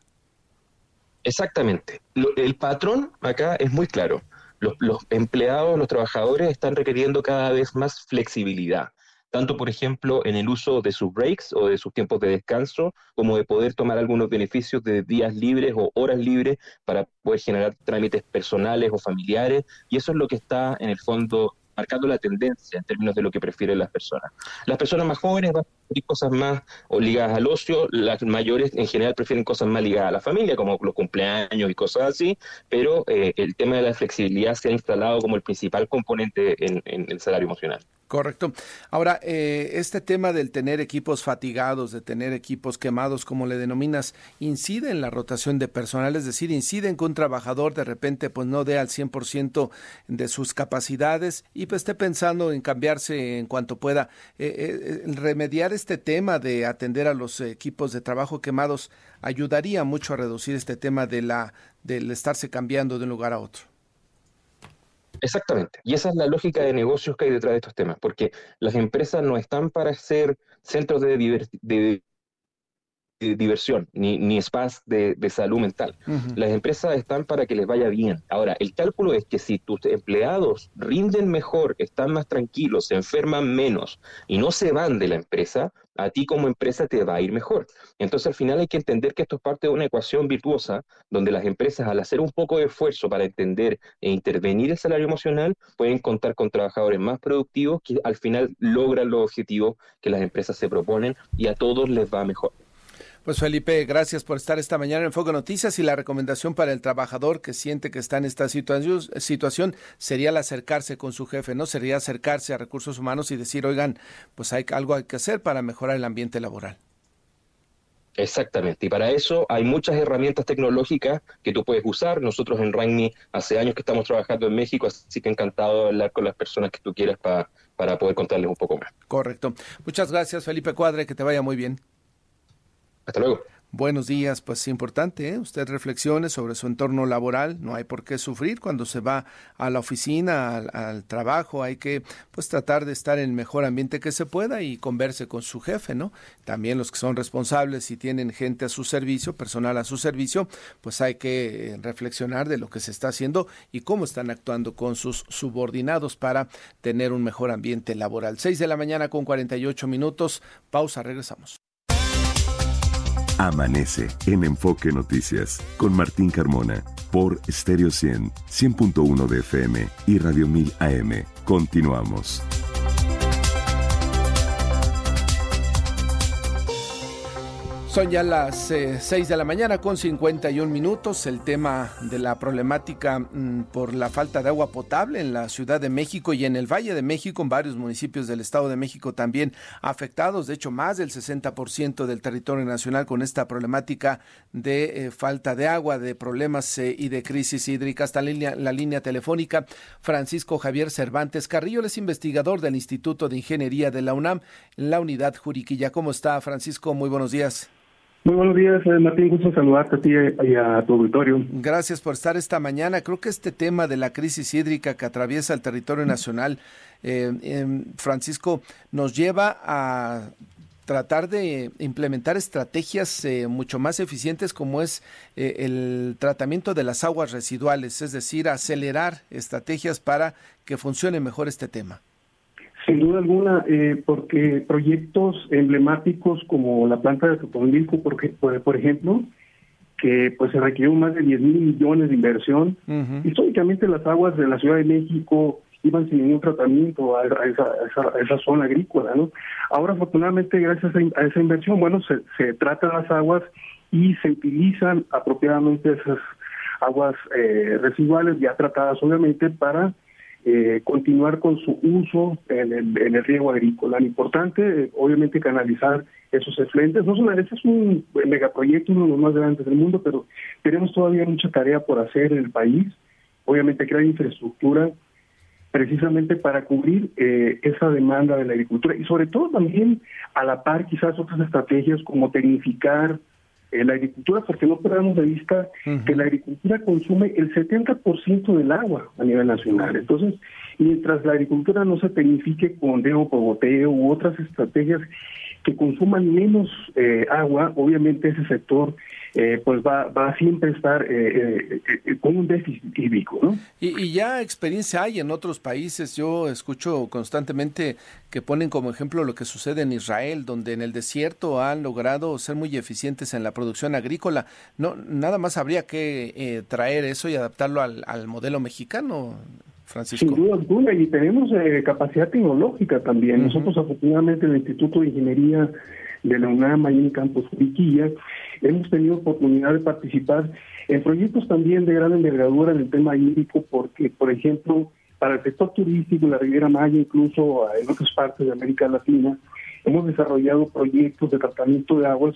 Exactamente. el patrón acá es muy claro. Los, los, empleados, los trabajadores están requiriendo cada vez más flexibilidad, tanto por ejemplo en el uso de sus breaks o de sus tiempos de descanso, como de poder tomar algunos beneficios de días libres o horas libres para poder generar trámites personales o familiares, y eso es lo que está en el fondo marcando la tendencia en términos de lo que prefieren las personas. Las personas más jóvenes van cosas más ligadas al ocio, las mayores en general prefieren cosas más ligadas a la familia, como los cumpleaños y cosas así, pero eh, el tema de la flexibilidad se ha instalado como el principal componente en el salario emocional. Correcto. Ahora, eh, este tema del tener equipos fatigados, de tener equipos quemados, como le denominas, ¿incide en la rotación de personal? Es decir, ¿incide en que un trabajador de repente pues no dé al 100% de sus capacidades y pues esté pensando en cambiarse en cuanto pueda? Eh, eh, remediar este tema de atender a los equipos de trabajo quemados ayudaría mucho a reducir este tema de la del estarse cambiando de un lugar a otro. Exactamente. Y esa es la lógica de negocios que hay detrás de estos temas, porque las empresas no están para ser centros de, diversión, ni, ni spas de, salud mental. Las empresas están para que les vaya bien. Ahora, el cálculo es que si tus empleados rinden mejor, están más tranquilos, se enferman menos y no se van de la empresa, a ti como empresa te va a ir mejor. Entonces al final hay que entender que esto es parte de una ecuación virtuosa donde las empresas al hacer un poco de esfuerzo para entender e intervenir el salario emocional pueden contar con trabajadores más productivos que al final logran los objetivos que las empresas se proponen y a todos les va mejor. Pues Felipe, gracias por estar esta mañana en Foco Noticias y la recomendación para el trabajador que siente que está en esta situación sería el acercarse con su jefe, ¿no? Sería acercarse a recursos humanos y decir, oigan, pues hay algo hay que hacer para mejorar el ambiente laboral. Exactamente, y para eso hay muchas herramientas tecnológicas que tú puedes usar. Nosotros en RANMI hace años que estamos trabajando en México, así que encantado de hablar con las personas que tú quieras para, para poder contarles un poco más. Correcto. Muchas gracias, Felipe Cuadre, que te vaya muy bien. Hasta luego. Buenos días, pues importante, ¿eh? usted reflexione sobre su entorno laboral, no hay por qué sufrir cuando se va a la oficina, al, trabajo, hay que pues tratar de estar en el mejor ambiente que se pueda y converse con su jefe, ¿no? También los que son responsables y tienen gente a su servicio, personal a su servicio, pues hay que eh, reflexionar de lo que se está haciendo y cómo están actuando con sus subordinados para tener un mejor ambiente laboral. Seis de la mañana con 48 minutos, pausa, regresamos. Amanece en Enfoque Noticias con Martín Carmona por Stereo 100, 100.1 de FM y Radio 1000 AM. Continuamos. Son ya las 6 eh, de la mañana con 51 minutos. El tema de la problemática mm, por la falta de agua potable en la Ciudad de México y en el Valle de México, en varios municipios del Estado de México también afectados. De hecho, más del 60% del territorio nacional con esta problemática de eh, falta de agua, de problemas eh, y de crisis hídrica. Hasta la línea telefónica, Francisco Javier Cervantes Carrillo, es investigador del Instituto de Ingeniería de la UNAM, la unidad Juriquilla. ¿Cómo está, Francisco? Muy buenos días. Muy buenos días, eh, Martín. Gusto saludarte a ti y a tu auditorio. Gracias por estar esta mañana. Creo que este tema de la crisis hídrica que atraviesa el territorio nacional, eh, em, Francisco, nos lleva a tratar de implementar estrategias eh, mucho más eficientes como es el tratamiento de las aguas residuales, es decir, acelerar estrategias para que funcione mejor este tema. Sin duda alguna, eh, porque proyectos emblemáticos como la planta de Totonilco, por, ejemplo, que pues se requirió más de 10 mil millones de inversión. Históricamente las aguas de la Ciudad de México iban sin ningún tratamiento a, esa, zona agrícola, ¿no? Ahora, afortunadamente, gracias a, esa inversión, bueno, se, se tratan las aguas y se utilizan apropiadamente esas aguas eh, residuales ya tratadas, obviamente, para eh, continuar con su uso en el, riego agrícola. Lo importante, obviamente, canalizar esos efluentes. No solamente es un megaproyecto, uno de los más grandes del mundo, pero tenemos todavía mucha tarea por hacer en el país. Obviamente, crear infraestructura precisamente para cubrir eh, esa demanda de la agricultura y sobre todo también a la par quizás otras estrategias como tecnificar la agricultura, porque no perdamos de vista que la agricultura consume el 70% del agua a nivel nacional. Entonces, mientras la agricultura no se tecnifique con dejo por boteo u otras estrategias que consuman menos eh, agua, obviamente ese sector eh, pues va, va a siempre estar eh, con un déficit hídrico. ¿no? Y, y, ya experiencia hay en otros países. Yo escucho constantemente que ponen como ejemplo lo que sucede en Israel, donde en el desierto han logrado ser muy eficientes en la producción agrícola. No, nada más habría que traer eso y adaptarlo al modelo mexicano. Sin duda alguna, y tenemos eh, capacidad tecnológica también. Nosotros, afortunadamente, en el Instituto de Ingeniería de la UNAM, ahí en Campus Juriquilla, hemos tenido oportunidad de participar en proyectos también de gran envergadura en el tema hídrico, porque, por ejemplo, para el sector turístico, la Riviera Maya, incluso en otras partes de América Latina, hemos desarrollado proyectos de tratamiento de aguas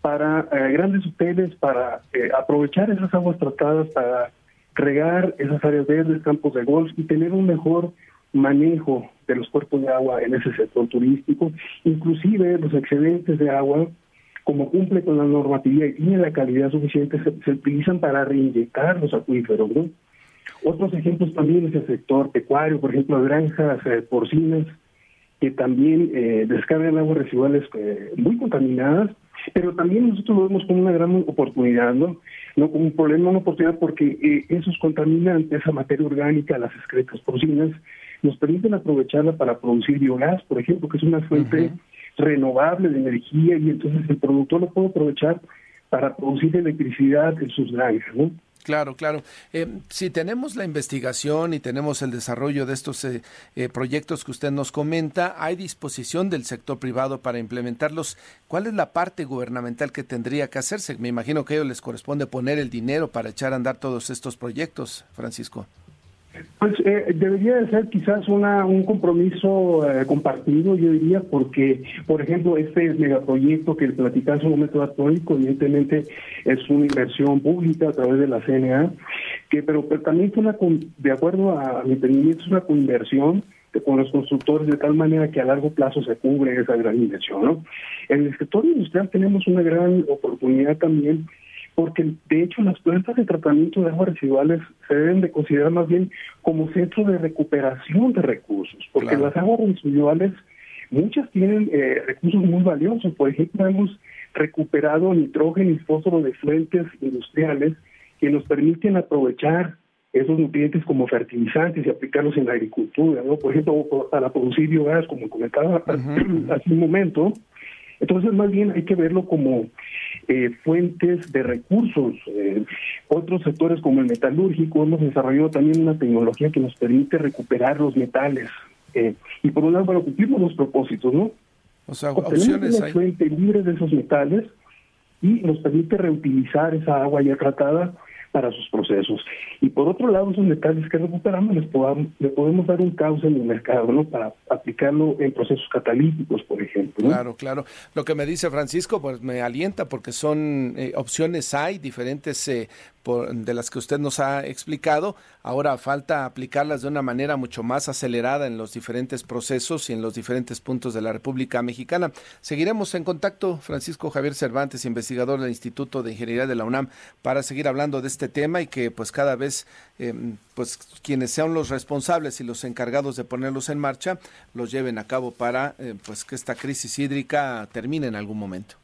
para eh, grandes hoteles, para eh, aprovechar esas aguas tratadas para regar esas áreas verdes, campos de golf y tener un mejor manejo de los cuerpos de agua en ese sector turístico, inclusive los excedentes de agua, como cumple con la normatividad y tiene la calidad suficiente, se, utilizan para reinyectar los acuíferos. ¿no? Otros ejemplos también es el sector pecuario, por ejemplo, granjas eh, porcinas, que también eh, descargan aguas residuales eh, muy contaminadas pero también nosotros lo vemos como una gran oportunidad, ¿no? No como un problema, una oportunidad porque eh, esos contaminantes, esa materia orgánica, las excretas porcinas, nos permiten aprovecharla para producir biogás, por ejemplo, que es una fuente renovable de energía y entonces el productor lo puede aprovechar para producir electricidad en sus granjas, ¿no? Claro, claro. Eh, si tenemos la investigación y tenemos el desarrollo de estos eh, eh, proyectos que usted nos comenta, ¿hay disposición del sector privado para implementarlos? ¿Cuál es la parte gubernamental que tendría que hacerse? Me imagino que a ellos les corresponde poner el dinero para echar a andar todos estos proyectos, Francisco. Pues eh, debería de ser quizás una, un compromiso eh, compartido, yo diría, porque, por ejemplo, este megaproyecto que platicaba en su momento atómico, evidentemente es una inversión pública a través de la CNA, que pero, también es una, de acuerdo a, mi entendimiento, es una conversión con los constructores de tal manera que a largo plazo se cubre esa gran inversión. ¿no? En el sector industrial tenemos una gran oportunidad también porque de hecho las plantas de tratamiento de aguas residuales se deben de considerar más bien como centro de recuperación de recursos, porque las aguas residuales muchas tienen eh, recursos muy valiosos, por ejemplo hemos recuperado nitrógeno y fósforo de fuentes industriales que nos permiten aprovechar esos nutrientes como fertilizantes y aplicarlos en la agricultura, ¿no? Por ejemplo, para producir biogás, como comentaba *clears throat* hace un momento, entonces, más bien hay que verlo como eh, fuentes de recursos. Eh, otros sectores como el metalúrgico hemos desarrollado también una tecnología que nos permite recuperar los metales. Eh, y por un lado, para cumplir los propósitos, ¿no? O sea, opciones una fuente libre de esos metales y nos permite reutilizar esa agua ya tratada para sus procesos. Y por otro lado, esos metales que recuperamos les podamos, le podemos dar un cauce en el mercado, ¿no? Para aplicarlo en procesos catalíticos, por ejemplo. Claro, claro. Lo que me dice Francisco, pues me alienta porque son eh, opciones hay diferentes eh, de las que usted nos ha explicado. Ahora falta aplicarlas de una manera mucho más acelerada en los diferentes procesos y en los diferentes puntos de la República Mexicana. Seguiremos en contacto, Francisco Javier Cervantes, investigador del Instituto de Ingeniería de la UNAM, para seguir hablando de este tema y que pues cada vez em, pues quienes sean los responsables y los encargados de ponerlos en marcha los lleven a cabo para eh, pues que esta crisis hídrica termine en algún momento.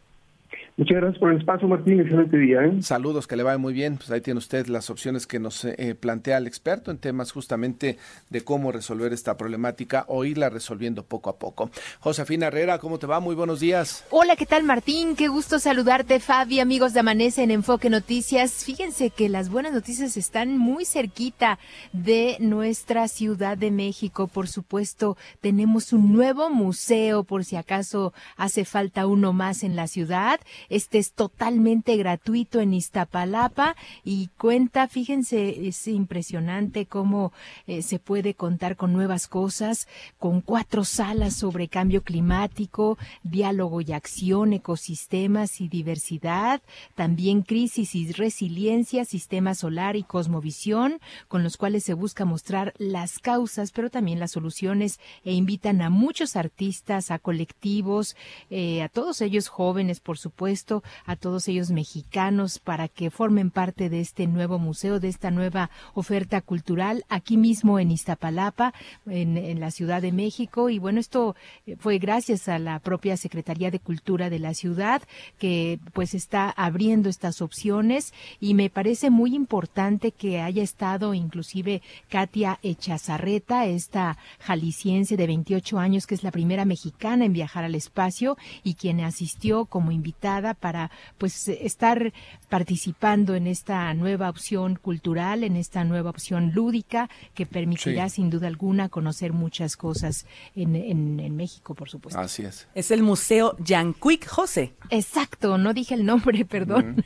Muchas gracias por el espacio, Martín. Excelente día. ¿eh? Saludos, que le vaya muy bien. Pues ahí tiene usted las opciones que nos eh, plantea el experto en temas justamente de cómo resolver esta problemática o irla resolviendo poco a poco. Josefina Herrera, ¿cómo te va? Muy buenos días. Hola, ¿qué tal, Martín? Qué gusto saludarte, Fabi, amigos de Amanece en Enfoque Noticias. Fíjense que las buenas noticias están muy cerquita de nuestra Ciudad de México. Por supuesto, tenemos un nuevo museo, por si acaso hace falta uno más en la ciudad. Este es totalmente gratuito en Iztapalapa y cuenta, fíjense, es impresionante cómo eh, se puede contar con nuevas cosas, con cuatro salas sobre cambio climático, diálogo y acción, ecosistemas y diversidad, también crisis y resiliencia, sistema solar y cosmovisión, con los cuales se busca mostrar las causas, pero también las soluciones e invitan a muchos artistas, a colectivos, eh, a todos ellos jóvenes, por supuesto, a todos ellos mexicanos para que formen parte de este nuevo museo, de esta nueva oferta cultural aquí mismo en Iztapalapa, en, la Ciudad de México. Y bueno, esto eh, fue gracias a la propia Secretaría de Cultura de la ciudad que pues está abriendo estas opciones y me parece muy importante que haya estado inclusive Katia Echazarreta, esta jalisciense de 28 años que es la primera mexicana en viajar al espacio y quien asistió como invitada para pues estar participando en esta nueva opción cultural, en esta nueva opción lúdica que permitirá sin duda alguna conocer muchas cosas en, en, México, por supuesto. Así es. Es el Museo Yanquic José. Exacto, no dije el nombre, *laughs* perdón.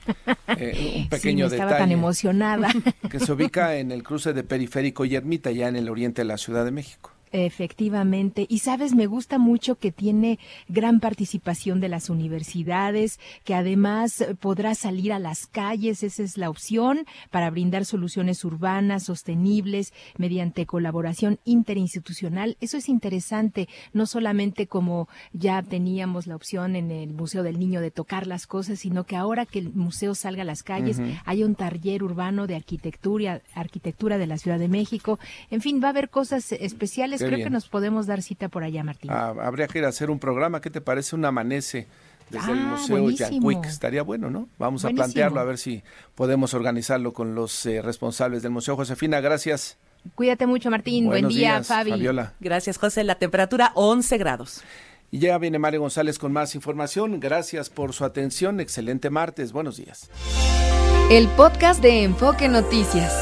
Eh, un *laughs* pequeño sí, estaba tan emocionada. Que se ubica en el cruce de Periférico y Ermita, ya en el oriente de la Ciudad de México. Efectivamente. Y sabes, me gusta mucho que tiene gran participación de las universidades, que además podrá salir a las calles, esa es la opción, para brindar soluciones urbanas sostenibles mediante colaboración interinstitucional. Eso es interesante, no solamente como ya teníamos la opción en el Museo del Niño de tocar las cosas, sino que ahora que el museo salga a las calles, hay un taller urbano de arquitectura, arquitectura de la Ciudad de México. En fin, va a haber cosas especiales creo que nos podemos dar cita por allá, Martín. Ah, habría que ir a hacer un programa. ¿Qué te parece un amanece? desde el ah, Museo Yanquic. Estaría bueno, ¿no? Vamos a plantearlo a ver si podemos organizarlo con los eh, responsables del Museo. Josefina, gracias. Cuídate mucho, Martín. Buen día, Fabi. Fabiola. Gracias, José. La temperatura 11 grados. Y ya viene Mario González con más información. Gracias por su atención. Excelente martes. Buenos días. el podcast de Enfoque Noticias.